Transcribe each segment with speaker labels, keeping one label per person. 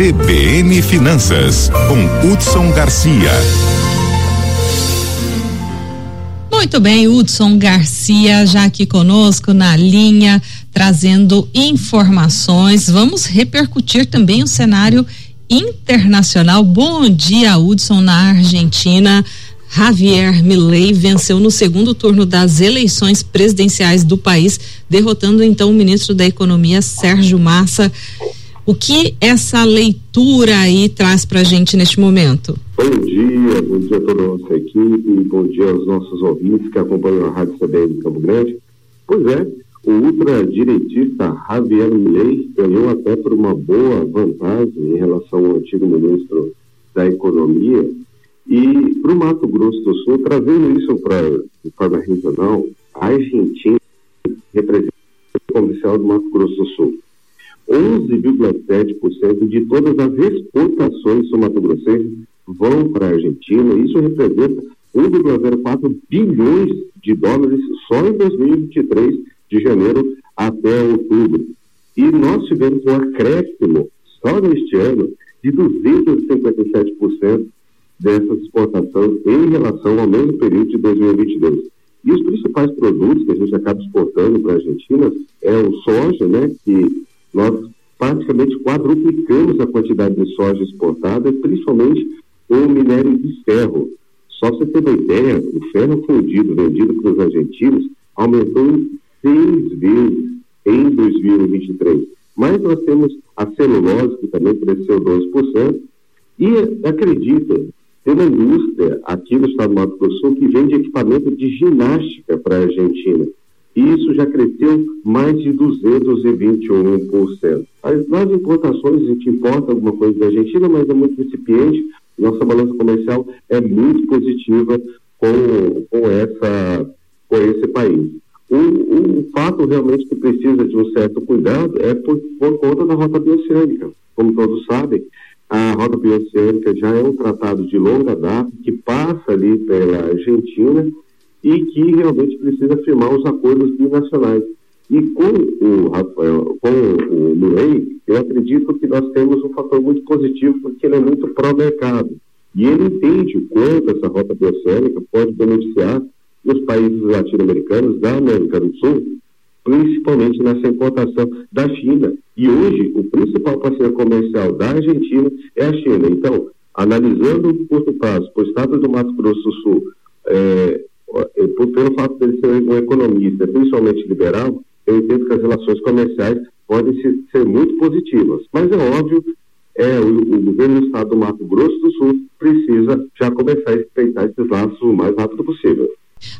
Speaker 1: CBN Finanças, com Hudson Garcia.
Speaker 2: Muito bem, Hudson Garcia já aqui conosco na linha, trazendo informações. Vamos repercutir também o cenário internacional. Bom dia, Hudson, na Argentina. Javier Milei venceu no segundo turno das eleições presidenciais do país, derrotando então o ministro da Economia, Sérgio Massa. O que essa leitura aí traz para a gente neste momento?
Speaker 3: Bom dia, bom dia a toda a nossa equipe, bom dia aos nossos ouvintes que acompanham a Rádio CBN de Campo Grande. Pois é, o ultradireitista Javier Milei ganhou até por uma boa vantagem em relação ao antigo ministro da Economia. E para o Mato Grosso do Sul, trazendo isso para de forma regional, a Argentina representa o comercial do Mato Grosso do Sul. 11,7% de todas as exportações do Mato Grossense vão para a Argentina. Isso representa 1,04 bilhões de dólares só em 2023, de janeiro até outubro. E nós tivemos um acréscimo só neste ano de 257% dessas exportações em relação ao mesmo período de 2022. E os principais produtos que a gente acaba exportando para a Argentina é o soja, né, que nós praticamente quadruplicamos a quantidade de soja exportada, principalmente o minério de ferro. Só para você ter uma ideia, o ferro fundido vendido para os argentinos aumentou em seis vezes em 2023. Mas nós temos a celulose, que também cresceu 2%, e acredita, tem uma indústria aqui no estado do Mato Grosso que vende equipamento de ginástica para a Argentina isso já cresceu mais de 221%. As, nas importações, a gente importa alguma coisa da Argentina, mas é muito incipiente. Nossa balança comercial é muito positiva com, com, essa, com esse país. O, o, fato realmente que precisa de um certo cuidado é por, por conta da rota bioceânica. Como todos sabem, a rota bioceânica já é um tratado de longa data que passa ali pela Argentina e que realmente precisa firmar os acordos binacionais. E com o Rafael, com o Milley, eu acredito que nós temos um fator muito positivo, porque ele é muito pró-mercado. E ele entende o quanto essa rota bioceânica pode beneficiar os países latino-americanos da América do Sul, principalmente nessa importação da China. E hoje, o principal parceiro comercial da Argentina é a China. Então, analisando o curto prazo para o estado do Mato Grosso do Sul, é, pelo fato de ele ser um economista, principalmente liberal, eu entendo que as relações comerciais podem ser muito positivas. Mas é óbvio, é, o, o governo do estado do Mato Grosso do Sul precisa já começar a respeitar esses laços o mais rápido possível.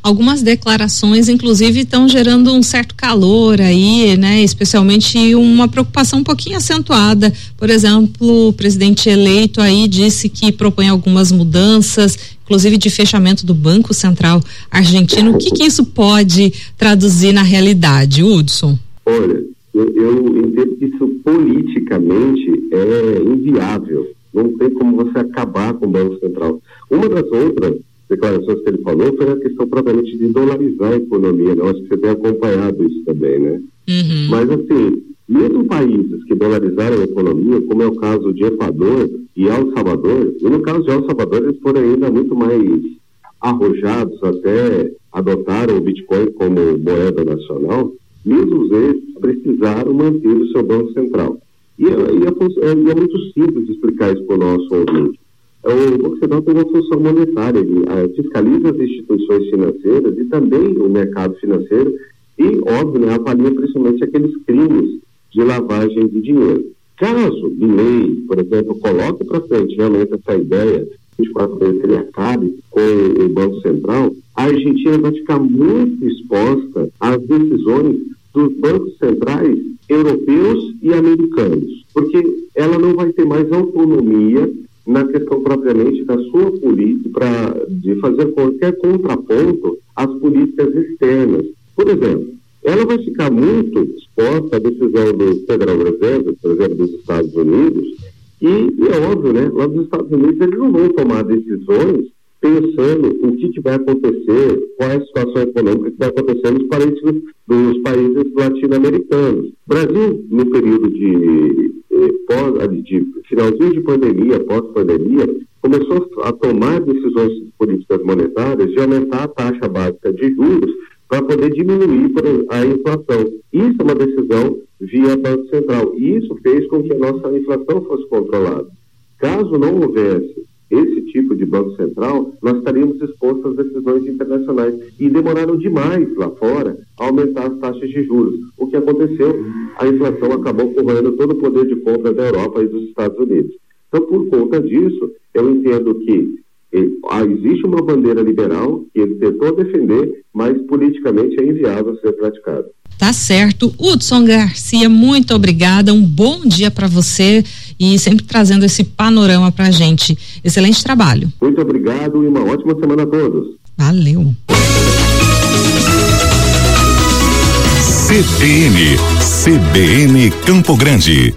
Speaker 2: Algumas declarações, inclusive, estão gerando um certo calor aí, né? Especialmente uma preocupação um pouquinho acentuada. Por exemplo, o presidente eleito aí disse que propõe algumas mudanças, inclusive de fechamento do Banco Central Argentino. O que, que isso pode traduzir na realidade, Hudson?
Speaker 3: Olha, eu, eu entendo que isso politicamente é inviável. Não tem como você acabar com o Banco Central. Uma das outras declarações que ele falou foi a questão propriamente de dolarizar a economia. Né? acho que você tem acompanhado isso também, né? Uhum. Mas, assim, mesmo países que dolarizaram a economia, como é o caso de Equador e El Salvador, e no caso de El Salvador eles foram ainda muito mais arrojados, até adotaram o Bitcoin como moeda nacional, mesmo eles precisaram manter o seu Banco Central. E, e, é, e é muito simples explicar isso para o nosso ouvinte. É, o Banco Central tem uma função monetária, ele fiscaliza as instituições financeiras e também o mercado financeiro e, óbvio, né, avalia principalmente aqueles crimes de lavagem de dinheiro. Caso de lei, por exemplo, coloque para frente realmente essa ideia, 24 vezes ele acabe com o Banco Central, a Argentina vai ficar muito exposta às decisões dos bancos centrais europeus e americanos, porque ela não vai ter mais autonomia na questão propriamente da sua política, de fazer qualquer contraponto às políticas externas. Por exemplo, ela vai ficar muito exposta à decisão do Federal Reserve, por exemplo, dos Estados Unidos, e, e, é óbvio, né, lá nos Estados Unidos eles não vão tomar decisões pensando o que, que vai acontecer, qual é a situação econômica que vai acontecer nos países, nos países latino-americanos. Brasil, no período de pós, de finalzinho de pandemia, pós-pandemia, começou a tomar decisões políticas monetárias de aumentar a taxa básica de juros para poder diminuir a inflação. Isso é uma decisão via Banco Central. E isso fez com que a nossa inflação fosse controlada. Caso não houvesse esse tipo de Banco Central, nós estaríamos expostos às decisões internacionais. E demoraram demais lá fora a aumentar as taxas de juros. O que aconteceu? A inflação acabou corroendo todo o poder de compra da Europa e dos Estados Unidos. Então, por conta disso, eu entendo que existe uma bandeira liberal que ele tentou defender, mas politicamente é inviável ser praticada.
Speaker 2: Tá certo. Hudson Garcia, muito obrigada. Um bom dia para você e sempre trazendo esse panorama para a gente. Excelente trabalho.
Speaker 3: Muito obrigado e uma ótima semana a todos.
Speaker 2: Valeu.
Speaker 1: CBN, CBN Campo Grande.